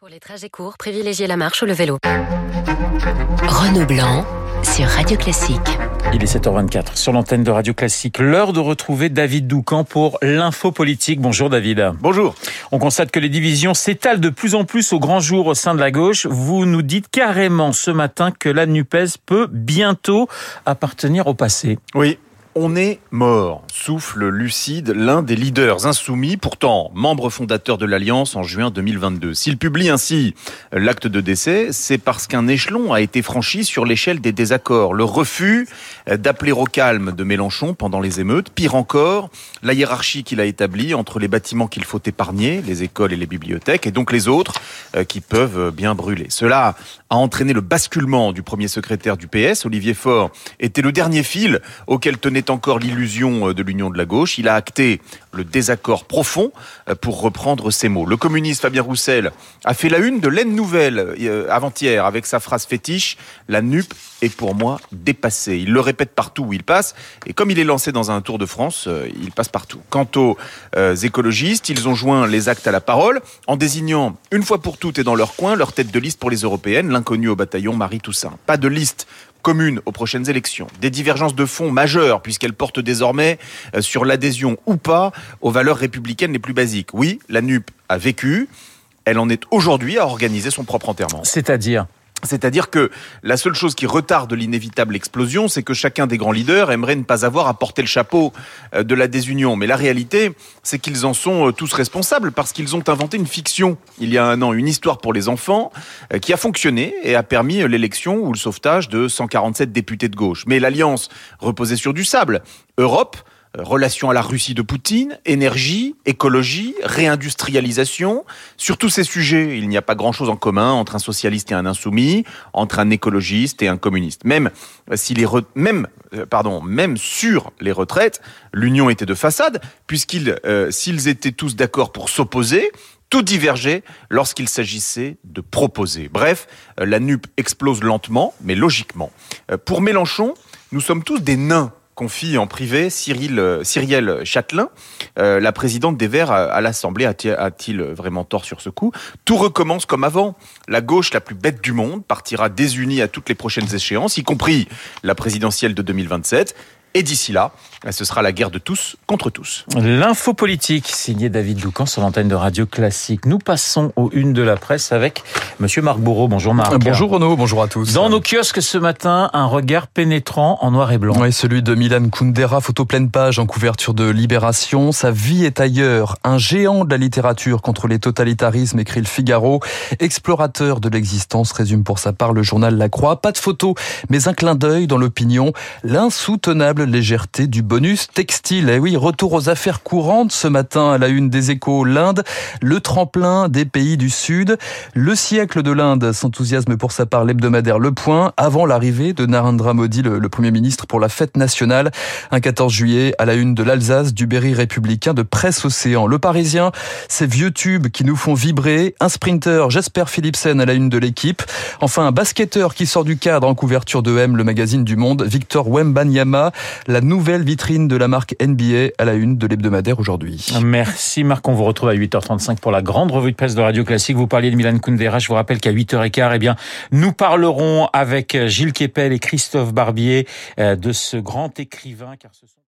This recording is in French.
Pour les trajets courts, privilégiez la marche ou le vélo. Renaud Blanc sur Radio Classique. Il est 7h24 sur l'antenne de Radio Classique. L'heure de retrouver David Doucan pour l'info politique. Bonjour David. Bonjour. On constate que les divisions s'étalent de plus en plus au grand jour au sein de la gauche. Vous nous dites carrément ce matin que la NUPES peut bientôt appartenir au passé. Oui, on est mort, souffle lucide l'un des leaders insoumis, pourtant membre fondateur de l'Alliance en juin 2022. S'il publie ainsi l'acte de décès, c'est parce qu'un échelon a été franchi sur l'échelle des désaccords. Le refus d'appeler au calme de Mélenchon pendant les émeutes, pire encore, la hiérarchie qu'il a établie entre les bâtiments qu'il faut épargner, les écoles et les bibliothèques, et donc les autres euh, qui peuvent bien brûler. Cela a entraîné le basculement du premier secrétaire du PS, Olivier Faure, était le dernier fil auquel tenait encore l'illusion euh, de l'union de la gauche. Il a acté le désaccord profond, euh, pour reprendre ses mots. Le communiste Fabien Roussel a fait la une de l'aine nouvelle euh, avant-hier avec sa phrase fétiche La NUP est pour moi dépassée. Il le répète partout où il passe. Et comme il est lancé dans un Tour de France, il passe partout. Quant aux écologistes, ils ont joint les actes à la parole en désignant une fois pour toutes et dans leur coin leur tête de liste pour les européennes, l'inconnu au bataillon Marie Toussaint. Pas de liste commune aux prochaines élections, des divergences de fond majeures puisqu'elles portent désormais euh, sur l'adhésion ou pas aux valeurs républicaines les plus basiques. Oui, la NUP a vécu, elle en est aujourd'hui à organiser son propre enterrement. C'est-à-dire? C'est-à-dire que la seule chose qui retarde l'inévitable explosion, c'est que chacun des grands leaders aimerait ne pas avoir à porter le chapeau euh, de la désunion. Mais la réalité, c'est qu'ils en sont euh, tous responsables parce qu'ils ont inventé une fiction il y a un an, une histoire pour les enfants euh, qui a fonctionné et a permis l'élection ou le sauvetage de 147 députés de gauche. Mais l'alliance reposait sur du sable. Europe, relation à la Russie de Poutine, énergie, écologie, réindustrialisation. Sur tous ces sujets, il n'y a pas grand-chose en commun entre un socialiste et un insoumis, entre un écologiste et un communiste. Même euh, si les même euh, pardon, même sur les retraites, l'union était de façade puisqu'ils étaient tous d'accord pour s'opposer, tout divergeait lorsqu'il s'agissait de proposer. Bref, la NUP explose lentement, mais logiquement. Pour Mélenchon, nous sommes tous des nains confie en privé Cyril, euh, Cyrielle Châtelain, euh, la présidente des Verts à, l'Assemblée. A-t-il vraiment tort sur ce coup? Tout recommence comme avant. La gauche la plus bête du monde partira désunie à toutes les prochaines échéances, y compris la présidentielle de 2027. Et d'ici là, ce sera la guerre de tous contre tous. L'info politique, signé David Doucan sur l'antenne de Radio Classique. Nous passons aux une de la presse avec Monsieur Marc Bourreau. Bonjour Marc. Bonjour Renaud, bonjour à tous. Dans nos kiosques ce matin, un regard pénétrant en noir et blanc. Oui, celui de Milan Kundera, photo pleine page en couverture de Libération. Sa vie est ailleurs. Un géant de la littérature contre les totalitarismes, écrit le Figaro. Explorateur de l'existence, résume pour sa part le journal La Croix. Pas de photo, mais un clin d'œil dans l'opinion. L'insoutenable légèreté du bonus textile. Et eh oui, retour aux affaires courantes ce matin à la une des échos. L'Inde, le tremplin des pays du Sud. Le siècle de l'Inde s'enthousiasme pour sa part l'hebdomadaire Le Point avant l'arrivée de Narendra Modi, le, Premier ministre, pour la fête nationale. Un 14 juillet à la une de l'Alsace, du Berry républicain de Presse Océan. Le Parisien, ces vieux tubes qui nous font vibrer. Un sprinter, Jasper Philipsen à la une de l'équipe. Enfin, un basketteur qui sort du cadre en couverture de M, le magazine du Monde, Victor Wembanyama la nouvelle vitrine de la marque NBA à la une de l'hebdomadaire aujourd'hui. Merci Marc, on vous retrouve à 8h35 pour la grande revue de presse de Radio Classique. Vous parliez de Milan Kundera, je vous rappelle qu'à 8h15, eh bien, nous parlerons avec Gilles Kepel et Christophe Barbier euh, de ce grand écrivain